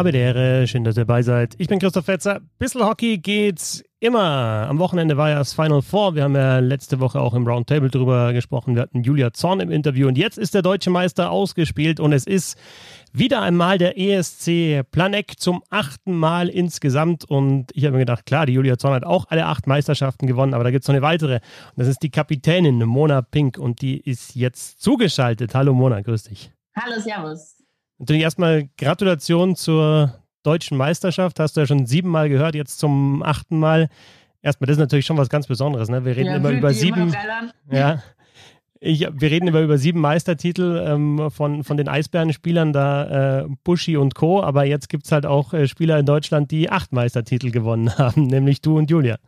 habe Ehre. Schön, dass ihr dabei seid. Ich bin Christoph Fetzer. Bissl Hockey geht's immer. Am Wochenende war ja das Final Four. Wir haben ja letzte Woche auch im Roundtable drüber gesprochen. Wir hatten Julia Zorn im Interview und jetzt ist der deutsche Meister ausgespielt und es ist wieder einmal der ESC Planek zum achten Mal insgesamt. Und ich habe mir gedacht, klar, die Julia Zorn hat auch alle acht Meisterschaften gewonnen, aber da gibt es noch eine weitere. Und das ist die Kapitänin Mona Pink und die ist jetzt zugeschaltet. Hallo Mona, grüß dich. Hallo, Servus. Natürlich erstmal Gratulation zur deutschen Meisterschaft. Hast du ja schon siebenmal gehört, jetzt zum achten Mal. Erstmal, das ist natürlich schon was ganz Besonderes. Ne? Wir reden ja, immer über sieben. Ja. Ich, wir reden immer über sieben Meistertitel ähm, von, von den Eisbärenspielern, da äh, Buschi und Co. Aber jetzt gibt es halt auch äh, Spieler in Deutschland, die acht Meistertitel gewonnen haben, nämlich du und Julia.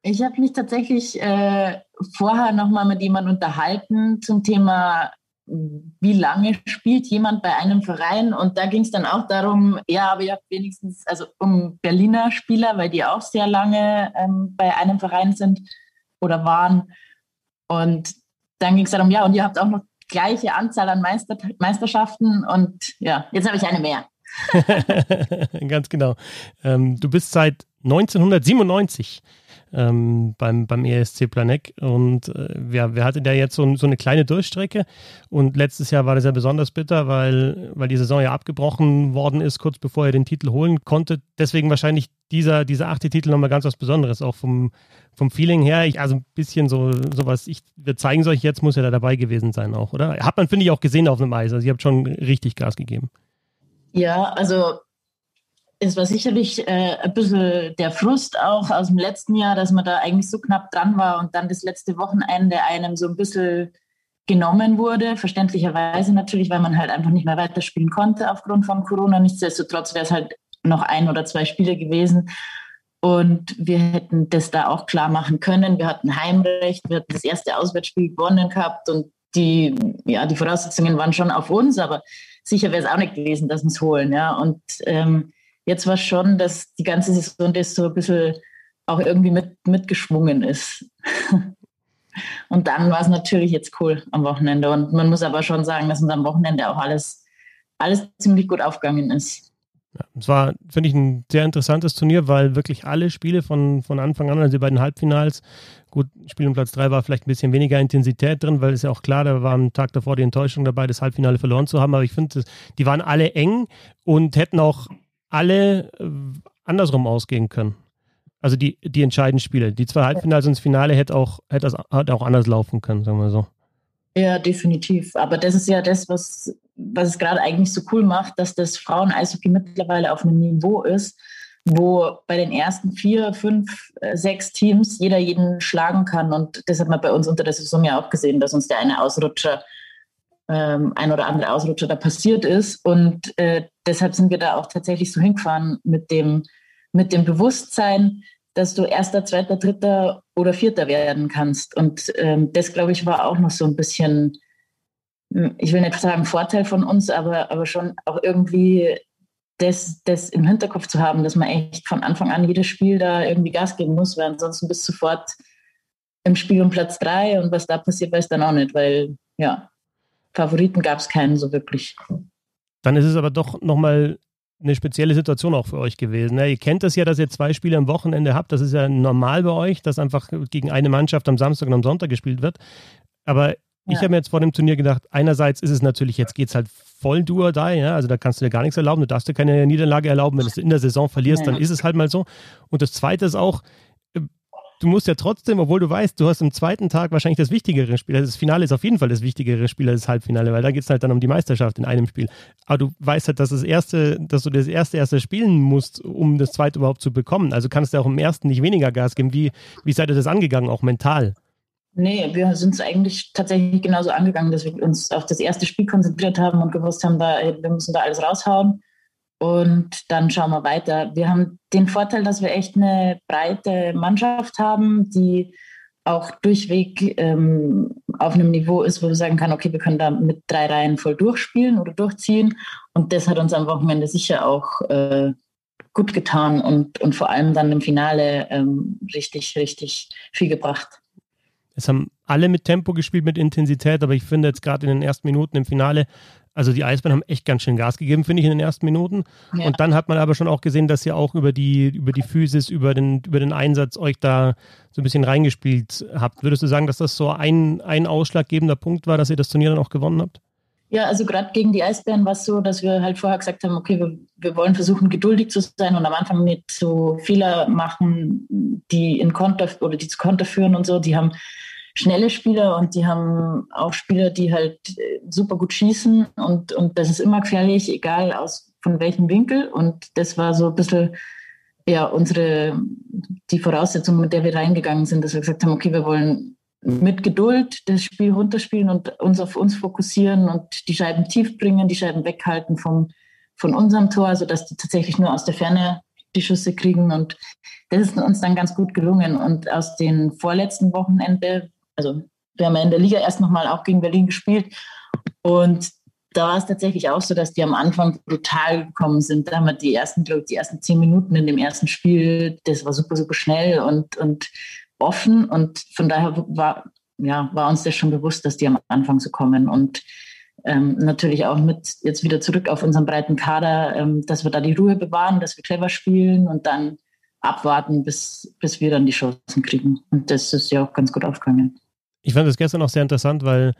Ich habe mich tatsächlich äh, vorher nochmal mit jemandem unterhalten zum Thema wie lange spielt jemand bei einem Verein? Und da ging es dann auch darum, ja, aber ihr habt wenigstens, also um Berliner Spieler, weil die auch sehr lange ähm, bei einem Verein sind oder waren. Und dann ging es darum, ja, und ihr habt auch noch gleiche Anzahl an Meister Meisterschaften und ja, jetzt habe ich eine mehr. Ganz genau. Ähm, du bist seit 1997 ähm, beim, beim ESC Planek. Und äh, wir, wir hatten ja jetzt so, so eine kleine Durchstrecke. Und letztes Jahr war das ja besonders bitter, weil, weil die Saison ja abgebrochen worden ist, kurz bevor er den Titel holen konnte. Deswegen wahrscheinlich dieser, dieser achte Titel nochmal ganz was Besonderes, auch vom, vom Feeling her. Ich, also ein bisschen so sowas, ich, wir zeigen es euch jetzt, muss er da dabei gewesen sein auch, oder? Hat man, finde ich, auch gesehen auf dem Eis. Also ihr habt schon richtig Gas gegeben. Ja, also es war sicherlich äh, ein bisschen der Frust auch aus dem letzten Jahr, dass man da eigentlich so knapp dran war und dann das letzte Wochenende einem so ein bisschen genommen wurde. Verständlicherweise natürlich, weil man halt einfach nicht mehr weiterspielen konnte aufgrund von Corona. Nichtsdestotrotz wäre es halt noch ein oder zwei Spiele gewesen. Und wir hätten das da auch klar machen können. Wir hatten Heimrecht, wir hatten das erste Auswärtsspiel gewonnen gehabt und die, ja, die Voraussetzungen waren schon auf uns, aber sicher wäre es auch nicht gewesen, dass wir es holen. Ja. Und ähm, Jetzt war schon, dass die ganze Saison das so ein bisschen auch irgendwie mit, mitgeschwungen ist. Und dann war es natürlich jetzt cool am Wochenende. Und man muss aber schon sagen, dass uns am Wochenende auch alles, alles ziemlich gut aufgegangen ist. Ja, es war, finde ich, ein sehr interessantes Turnier, weil wirklich alle Spiele von, von Anfang an, also bei den Halbfinals, gut, Spiel um Platz 3 war vielleicht ein bisschen weniger Intensität drin, weil es ja auch klar, da war am Tag davor die Enttäuschung dabei, das Halbfinale verloren zu haben. Aber ich finde, die waren alle eng und hätten auch alle äh, andersrum ausgehen können. Also die, die entscheidenden Spiele. Die zwei Halbfinals das Finale hätte auch, hätte das, hätte auch anders laufen können, sagen wir so. Ja, definitiv. Aber das ist ja das, was, was es gerade eigentlich so cool macht, dass das Frauen-Eishockey mittlerweile auf einem Niveau ist, wo bei den ersten vier, fünf, äh, sechs Teams jeder jeden schlagen kann. Und das hat man bei uns unter der Saison ja auch gesehen, dass uns der eine Ausrutscher ähm, ein oder andere Ausrutscher da passiert ist. Und äh, deshalb sind wir da auch tatsächlich so hingefahren mit dem, mit dem Bewusstsein, dass du erster, zweiter, dritter oder vierter werden kannst. Und ähm, das, glaube ich, war auch noch so ein bisschen, hm, ich will nicht sagen Vorteil von uns, aber, aber schon auch irgendwie das, das im Hinterkopf zu haben, dass man echt von Anfang an jedes Spiel da irgendwie Gas geben muss, weil ansonsten bist du sofort im Spiel um Platz drei und was da passiert, weiß dann auch nicht, weil ja, Favoriten gab es keinen so wirklich. Dann ist es aber doch nochmal eine spezielle Situation auch für euch gewesen. Ja, ihr kennt das ja, dass ihr zwei Spiele am Wochenende habt. Das ist ja normal bei euch, dass einfach gegen eine Mannschaft am Samstag und am Sonntag gespielt wird. Aber ja. ich habe mir jetzt vor dem Turnier gedacht, einerseits ist es natürlich, jetzt geht es halt voll du or die, ja? also da kannst du dir gar nichts erlauben, du darfst dir keine Niederlage erlauben, wenn du in der Saison verlierst, ja. dann ist es halt mal so. Und das Zweite ist auch, du musst ja trotzdem, obwohl du weißt, du hast am zweiten Tag wahrscheinlich das wichtigere Spiel. Also das Finale ist auf jeden Fall das wichtigere Spiel als das Halbfinale, weil da geht es halt dann um die Meisterschaft in einem Spiel. Aber du weißt halt, dass das erste, dass du das erste erste spielen musst, um das zweite überhaupt zu bekommen. Also kannst du auch im ersten nicht weniger Gas geben. Wie, wie seid ihr das angegangen, auch mental? Nee, wir sind es eigentlich tatsächlich genauso angegangen, dass wir uns auf das erste Spiel konzentriert haben und gewusst haben, da, wir müssen da alles raushauen und dann schauen wir weiter. Wir haben den Vorteil, dass wir echt eine breite Mannschaft haben, die auch durchweg ähm, auf einem Niveau ist, wo wir sagen können, okay, wir können da mit drei Reihen voll durchspielen oder durchziehen. Und das hat uns am Wochenende sicher auch äh, gut getan und, und vor allem dann im Finale ähm, richtig, richtig viel gebracht. Es haben alle mit Tempo gespielt, mit Intensität, aber ich finde jetzt gerade in den ersten Minuten im Finale Also die Eisbären haben echt ganz schön Gas gegeben, finde ich, in den ersten Minuten. Ja. Und dann hat man aber schon auch gesehen, dass ihr auch über die, über die Physis, über den, über den Einsatz euch da so ein bisschen reingespielt habt. Würdest du sagen, dass das so ein, ein ausschlaggebender Punkt war, dass ihr das Turnier dann auch gewonnen habt? Ja, also gerade gegen die Eisbären war es so, dass wir halt vorher gesagt haben, okay, wir, wir, wollen versuchen, geduldig zu sein und am Anfang nicht so Fehler machen, die in Konter oder die zu Konter führen und so. Die haben schnelle Spieler und die haben auch Spieler, die halt äh, super gut schießen und, und das ist immer gefährlich, egal aus von welchem Winkel. Und das war so ein bisschen ja unsere die Voraussetzung, mit der wir reingegangen sind, dass wir gesagt haben, okay, wir wollen mit Geduld das Spiel runterspielen und uns auf uns fokussieren und die Scheiben tief bringen, die Scheiben weghalten vom, von unserem Tor, sodass die tatsächlich nur aus der Ferne die Schüsse kriegen. Und das ist uns dann ganz gut gelungen. Und aus den vorletzten Wochenende also wir haben ja in der Liga erst nochmal auch gegen Berlin gespielt und da war es tatsächlich auch so, dass die am Anfang brutal gekommen sind. Da haben wir die ersten, glaube ich, die ersten zehn Minuten in dem ersten Spiel, das war super, super schnell und, und offen. Und von daher war, ja, war uns das schon bewusst, dass die am Anfang so kommen. Und ähm, natürlich auch mit jetzt wieder zurück auf unseren breiten Kader, ähm, dass wir da die Ruhe bewahren, dass wir clever spielen und dann abwarten, bis, bis wir dann die Chancen kriegen. Und das ist ja auch ganz gut aufgegangen. Ich fand das gestern auch sehr interessant, weil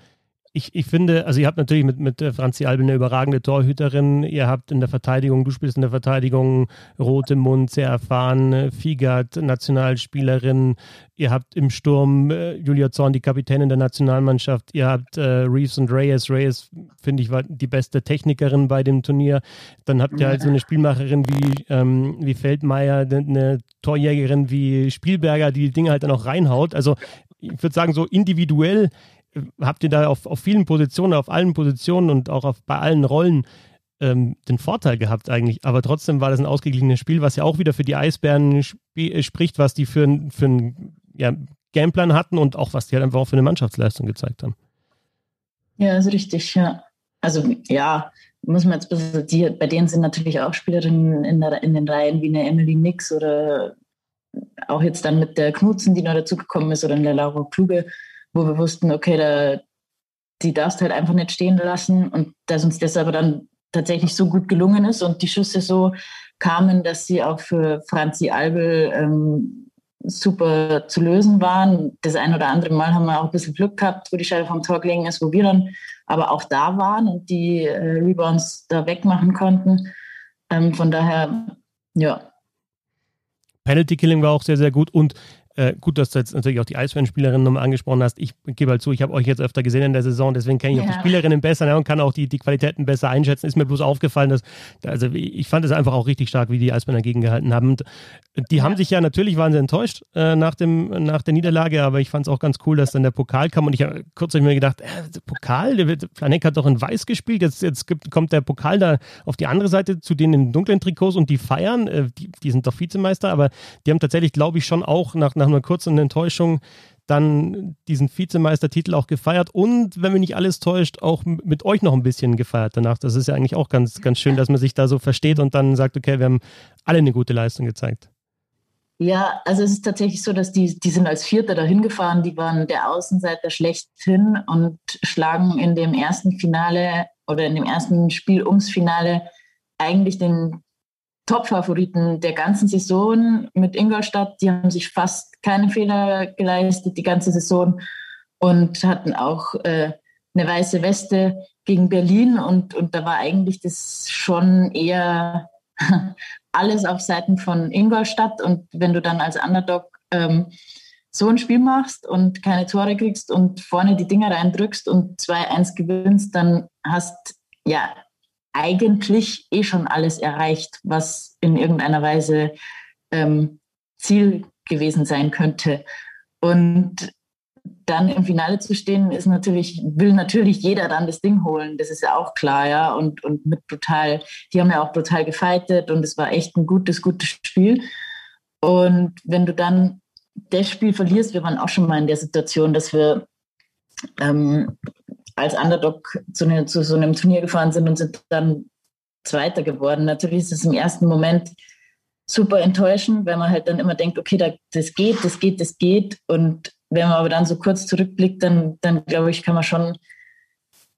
ich, ich finde, also ihr habt natürlich mit, mit Franzi Albe eine überragende Torhüterin. Ihr habt in der Verteidigung, du spielst in der Verteidigung Rote Mund, sehr erfahren, Figert, Nationalspielerin. Ihr habt im Sturm äh, Julia Zorn, die Kapitänin der Nationalmannschaft. Ihr habt äh, Reeves und Reyes. Reyes, finde ich, war die beste Technikerin bei dem Turnier. Dann habt ihr halt so eine Spielmacherin wie, ähm, wie Feldmeier, eine Torjägerin wie Spielberger, die die Dinge halt dann auch reinhaut. Also ich würde sagen, so individuell habt ihr da auf, auf vielen Positionen, auf allen Positionen und auch auf, bei allen Rollen ähm, den Vorteil gehabt eigentlich. Aber trotzdem war das ein ausgeglichenes Spiel, was ja auch wieder für die Eisbären sp äh, spricht, was die für, für einen ja, Gameplan hatten und auch was die halt einfach auch für eine Mannschaftsleistung gezeigt haben. Ja, ist richtig, ja. Also ja, muss man jetzt bisschen, die, bei denen sind natürlich auch Spielerinnen in, der, in den Reihen wie eine Emily Nix oder auch jetzt dann mit der Knutzen, die noch dazugekommen ist, oder eine Laura Kluge, wo wir wussten, okay, da, die darfst halt einfach nicht stehen lassen und dass uns das aber dann tatsächlich so gut gelungen ist und die Schüsse so kamen, dass sie auch für Franzi Albel ähm, super zu lösen waren. Das ein oder andere Mal haben wir auch ein bisschen Glück gehabt, wo die Scheibe vom Tor gelegen ist, wo wir dann aber auch da waren und die äh, Rebounds da wegmachen konnten. Ähm, von daher, ja. Penalty Killing war auch sehr, sehr gut und äh, gut, dass du jetzt natürlich auch die Eisbären-Spielerinnen nochmal angesprochen hast. Ich gebe halt zu, ich habe euch jetzt öfter gesehen in der Saison, deswegen kenne ich ja. auch die Spielerinnen besser ne, und kann auch die, die Qualitäten besser einschätzen. Ist mir bloß aufgefallen, dass, also ich fand es einfach auch richtig stark, wie die Eisbären dagegen gehalten haben. Und die ja. haben sich ja natürlich, waren sie enttäuscht äh, nach, dem, nach der Niederlage, aber ich fand es auch ganz cool, dass dann der Pokal kam und ich habe kurz hab ich mir gedacht, äh, Pokal, der wird, Flanek hat doch in Weiß gespielt, jetzt, jetzt gibt, kommt der Pokal da auf die andere Seite zu denen in dunklen Trikots und die feiern, äh, die, die sind doch Vizemeister, aber die haben tatsächlich, glaube ich, schon auch nach, nach einer kurzen Enttäuschung dann diesen Vizemeistertitel auch gefeiert und, wenn mich nicht alles täuscht, auch mit euch noch ein bisschen gefeiert danach. Das ist ja eigentlich auch ganz, ganz schön, dass man sich da so versteht und dann sagt, okay, wir haben alle eine gute Leistung gezeigt. Ja, also es ist tatsächlich so, dass die, die sind als Vierter dahin gefahren, die waren der Außenseiter schlechthin und schlagen in dem ersten Finale oder in dem ersten Spiel ums Finale eigentlich den Top-Favoriten der ganzen Saison mit Ingolstadt. Die haben sich fast keine Fehler geleistet die ganze Saison und hatten auch äh, eine weiße Weste gegen Berlin. Und, und da war eigentlich das schon eher alles auf Seiten von Ingolstadt. Und wenn du dann als Underdog ähm, so ein Spiel machst und keine Tore kriegst und vorne die Dinger reindrückst und 2-1 gewinnst, dann hast ja eigentlich eh schon alles erreicht, was in irgendeiner Weise ähm, Ziel gewesen sein könnte. Und dann im Finale zu stehen, ist natürlich, will natürlich jeder dann das Ding holen. Das ist ja auch klar, ja. Und, und mit brutal, die haben ja auch brutal gefightet und es war echt ein gutes, gutes Spiel. Und wenn du dann das Spiel verlierst, wir waren auch schon mal in der Situation, dass wir ähm, als Underdog zu, ne, zu so einem Turnier gefahren sind und sind dann Zweiter geworden. Natürlich ist es im ersten Moment super enttäuschend, weil man halt dann immer denkt, okay, da, das geht, das geht, das geht. Und wenn man aber dann so kurz zurückblickt, dann, dann glaube ich, kann man schon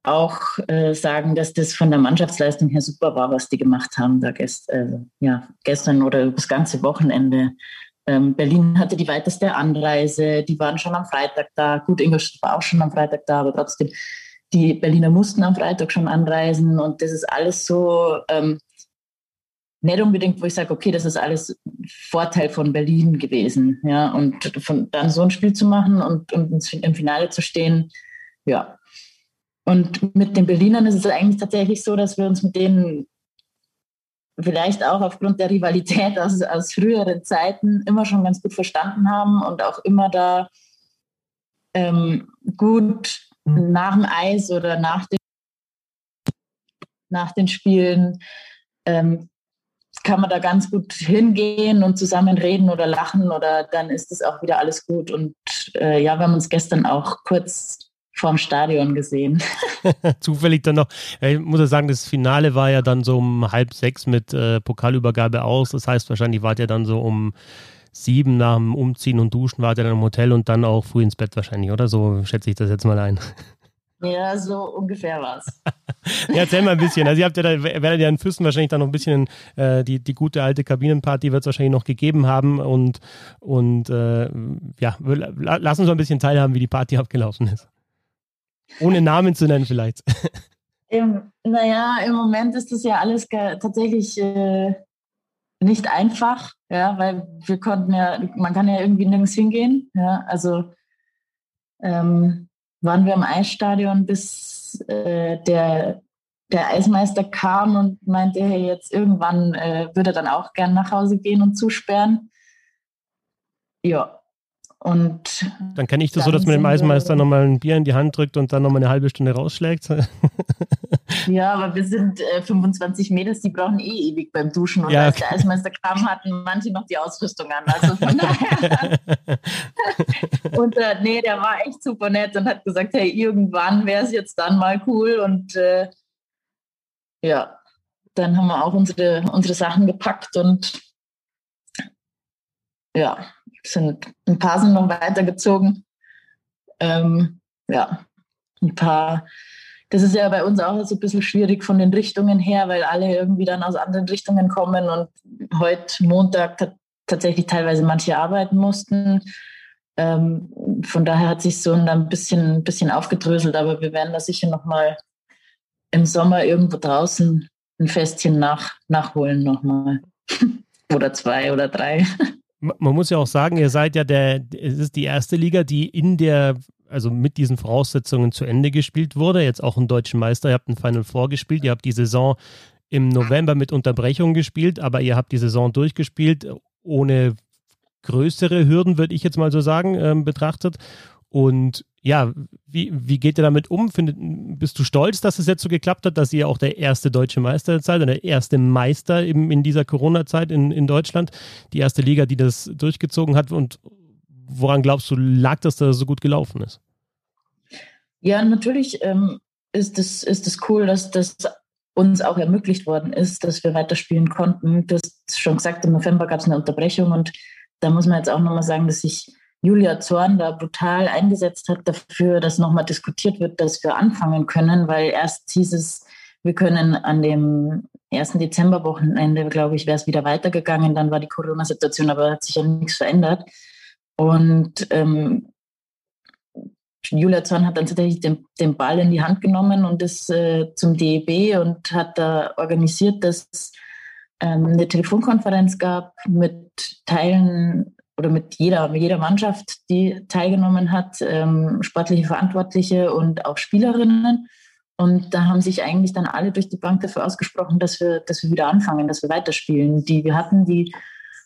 auch äh, sagen, dass das von der Mannschaftsleistung her super war, was die gemacht haben da gest äh, ja, gestern oder das ganze Wochenende. Ähm, Berlin hatte die weiteste Anreise, die waren schon am Freitag da. Gut, Ingolstadt war auch schon am Freitag da, aber trotzdem, die Berliner mussten am Freitag schon anreisen und das ist alles so ähm, nicht unbedingt, wo ich sage, okay, das ist alles Vorteil von Berlin gewesen. Ja, und von, dann so ein Spiel zu machen und, und im Finale zu stehen, ja, und mit den Berlinern ist es eigentlich tatsächlich so, dass wir uns mit denen vielleicht auch aufgrund der Rivalität aus, aus früheren Zeiten immer schon ganz gut verstanden haben und auch immer da ähm, gut nach dem Eis oder nach den, nach den Spielen ähm, kann man da ganz gut hingehen und zusammen reden oder lachen oder dann ist es auch wieder alles gut. Und äh, ja, wir haben uns gestern auch kurz vorm Stadion gesehen. Zufällig dann noch. Ich muss ja sagen, das Finale war ja dann so um halb sechs mit äh, Pokalübergabe aus. Das heißt, wahrscheinlich wart ihr dann so um sieben nach dem Umziehen und Duschen, wart ihr dann im Hotel und dann auch früh ins Bett wahrscheinlich, oder? So schätze ich das jetzt mal ein. Ja, so ungefähr war es. ja, erzähl mal ein bisschen. Also ihr habt ja da, werdet ja in Füssen wahrscheinlich dann noch ein bisschen äh, die, die gute alte Kabinenparty wird es wahrscheinlich noch gegeben haben und, und äh, ja, lass uns so ein bisschen teilhaben, wie die Party abgelaufen ist. Ohne Namen zu nennen vielleicht. Im, naja, im Moment ist das ja alles tatsächlich äh, nicht einfach, ja, weil wir konnten ja, man kann ja irgendwie nirgends hingehen. Ja, also ähm, waren wir im Eisstadion, bis äh, der, der Eismeister kam und meinte, hey, jetzt irgendwann äh, würde er dann auch gern nach Hause gehen und zusperren. Ja, und dann kenne ich das so, dass man dem Eisenmeister nochmal ein Bier in die Hand drückt und dann nochmal eine halbe Stunde rausschlägt. ja, aber wir sind äh, 25 Meter, die brauchen eh ewig beim Duschen. Und ja, als der Eismeister kam, hatten manche noch die Ausrüstung an. Also von daher. und äh, nee, der war echt super nett und hat gesagt, hey, irgendwann wäre es jetzt dann mal cool. Und äh, ja, dann haben wir auch unsere, unsere Sachen gepackt und ja, sind ein paar sind noch weitergezogen. Ähm, ja, ein paar. Das ist ja bei uns auch so ein bisschen schwierig von den Richtungen her, weil alle irgendwie dann aus anderen Richtungen kommen und heute Montag tatsächlich teilweise manche arbeiten mussten. Ähm, von daher hat sich so ein bisschen, ein bisschen aufgedröselt, aber wir werden da sicher nochmal im Sommer irgendwo draußen ein Festchen nach, nachholen nochmal. oder zwei oder drei man muss ja auch sagen, ihr seid ja der, es ist die erste Liga, die in der, also mit diesen Voraussetzungen zu Ende gespielt wurde. Jetzt auch ein deutschen Meister. Ihr habt ein Final Four gespielt. Ihr habt die Saison im November mit Unterbrechung gespielt, aber ihr habt die Saison durchgespielt ohne größere Hürden, würde ich jetzt mal so sagen, ähm, betrachtet. Und ja, wie, wie geht ihr damit um? Findet, bist du stolz, dass es jetzt so geklappt hat, dass ihr auch der erste deutsche Meister seid der erste Meister eben in dieser Corona-Zeit in, in Deutschland, die erste Liga, die das durchgezogen hat? Und woran glaubst du, lag das, dass das so gut gelaufen ist? Ja, natürlich ähm, ist es ist das cool, dass das uns auch ermöglicht worden ist, dass wir weiterspielen konnten. Du hast schon gesagt, im November gab es eine Unterbrechung und da muss man jetzt auch nochmal sagen, dass ich Julia Zorn da brutal eingesetzt hat dafür, dass nochmal diskutiert wird, dass wir anfangen können, weil erst hieß es, wir können an dem 1. Dezemberwochenende, glaube ich, wäre es wieder weitergegangen. Dann war die Corona-Situation, aber hat sich ja nichts verändert. Und ähm, Julia Zorn hat dann tatsächlich den, den, Ball in die Hand genommen und ist äh, zum DEB und hat da organisiert, dass ähm, eine Telefonkonferenz gab mit Teilen oder mit jeder, mit jeder Mannschaft, die teilgenommen hat, ähm, sportliche Verantwortliche und auch Spielerinnen. Und da haben sich eigentlich dann alle durch die Bank dafür ausgesprochen, dass wir, dass wir wieder anfangen, dass wir weiterspielen. Die wir hatten, die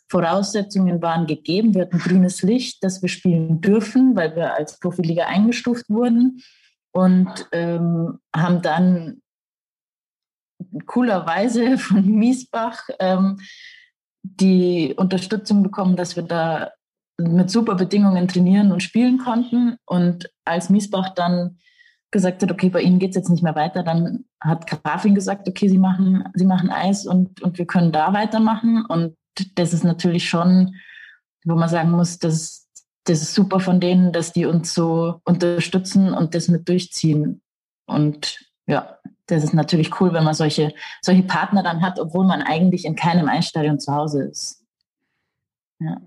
Voraussetzungen waren gegeben. Wir hatten grünes Licht, dass wir spielen dürfen, weil wir als Profiliga eingestuft wurden. Und ähm, haben dann coolerweise von Miesbach ähm, die Unterstützung bekommen, dass wir da mit super Bedingungen trainieren und spielen konnten. Und als Miesbach dann gesagt hat, okay, bei Ihnen geht es jetzt nicht mehr weiter, dann hat Grafin gesagt, okay, Sie machen, Sie machen Eis und, und wir können da weitermachen. Und das ist natürlich schon, wo man sagen muss, das, das ist super von denen, dass die uns so unterstützen und das mit durchziehen. Und ja, das ist natürlich cool, wenn man solche, solche Partner dann hat, obwohl man eigentlich in keinem Eisstadion zu Hause ist. Ja.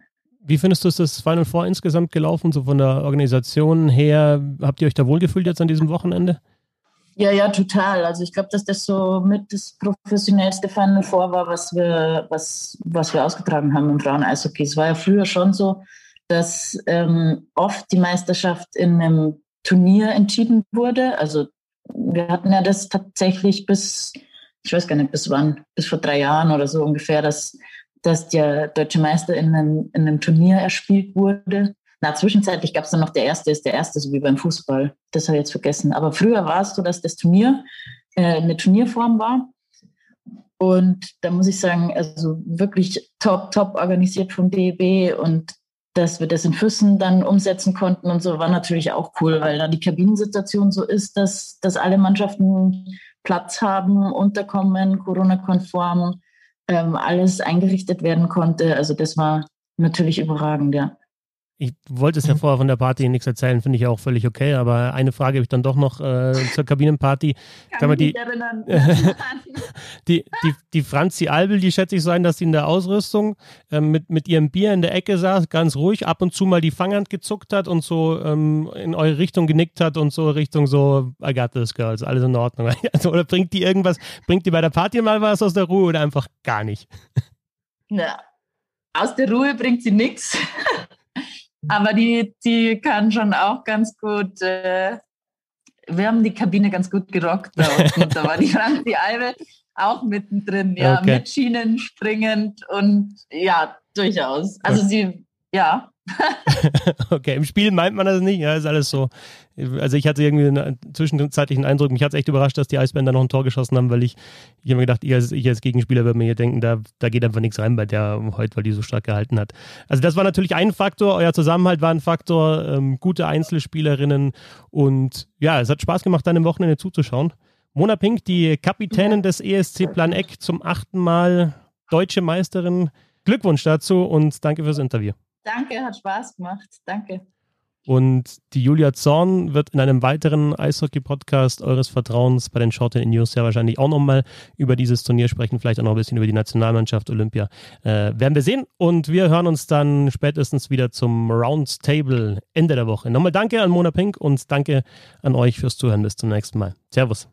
Wie findest du es das Final Four insgesamt gelaufen, so von der Organisation her? Habt ihr euch da wohlgefühlt jetzt an diesem Wochenende? Ja, ja, total. Also ich glaube, dass das so mit das professionellste Final Four war, was wir, was, was wir ausgetragen haben im Frauen-Eishockey. Es war ja früher schon so, dass ähm, oft die Meisterschaft in einem Turnier entschieden wurde. Also wir hatten ja das tatsächlich bis, ich weiß gar nicht bis wann, bis vor drei Jahren oder so ungefähr, dass, dass der deutsche Meister in einem, in einem Turnier erspielt wurde. Na, zwischenzeitlich gab es dann noch der Erste ist der Erste, so wie beim Fußball. Das habe ich jetzt vergessen. Aber früher war es so, dass das Turnier äh, eine Turnierform war. Und da muss ich sagen, also wirklich top, top organisiert vom DEB und dass wir das in Füssen dann umsetzen konnten und so, war natürlich auch cool, weil dann die Kabinensituation so ist, dass, dass alle Mannschaften Platz haben, unterkommen, Corona-konform, ähm, alles eingerichtet werden konnte. Also das war natürlich überragend, ja. Ich wollte es ja mhm. vorher von der Party nichts erzählen, finde ich auch völlig okay, aber eine Frage habe ich dann doch noch äh, zur Kabinenparty. Kann Sag die, die, die, die Franzi Albel, die schätze ich so ein, dass sie in der Ausrüstung äh, mit, mit ihrem Bier in der Ecke saß, ganz ruhig, ab und zu mal die Fanghand gezuckt hat und so ähm, in eure Richtung genickt hat und so Richtung so, I got this, girls, alles in Ordnung. Also, oder bringt die irgendwas, bringt die bei der Party mal was aus der Ruhe oder einfach gar nicht? Na, aus der Ruhe bringt sie nichts. Aber die, die kann schon auch ganz gut, äh, wir haben die Kabine ganz gut gerockt da unten. da war die Franzi Albe auch mittendrin, ja, okay. mit Schienen springend und ja, durchaus. Also sie, ja, okay, im Spiel meint man das nicht, ja, ist alles so. Also ich hatte irgendwie einen zwischenzeitlichen Eindruck, mich hat es echt überrascht, dass die Eisbänder noch ein Tor geschossen haben, weil ich, ich habe mir gedacht, ich als, ich als Gegenspieler würde mir hier denken, da, da geht einfach nichts rein bei der heute, weil die so stark gehalten hat. Also das war natürlich ein Faktor, euer Zusammenhalt war ein Faktor, ähm, gute Einzelspielerinnen und ja, es hat Spaß gemacht, dann im Wochenende zuzuschauen. Mona Pink, die Kapitänin des ESC Plan Eck zum achten Mal deutsche Meisterin. Glückwunsch dazu und danke fürs Interview. Danke, hat Spaß gemacht. Danke. Und die Julia Zorn wird in einem weiteren Eishockey-Podcast eures Vertrauens bei den Short News ja wahrscheinlich auch nochmal über dieses Turnier sprechen, vielleicht auch noch ein bisschen über die Nationalmannschaft Olympia. Äh, werden wir sehen. Und wir hören uns dann spätestens wieder zum Roundtable Ende der Woche. Nochmal danke an Mona Pink und danke an euch fürs Zuhören. Bis zum nächsten Mal. Servus.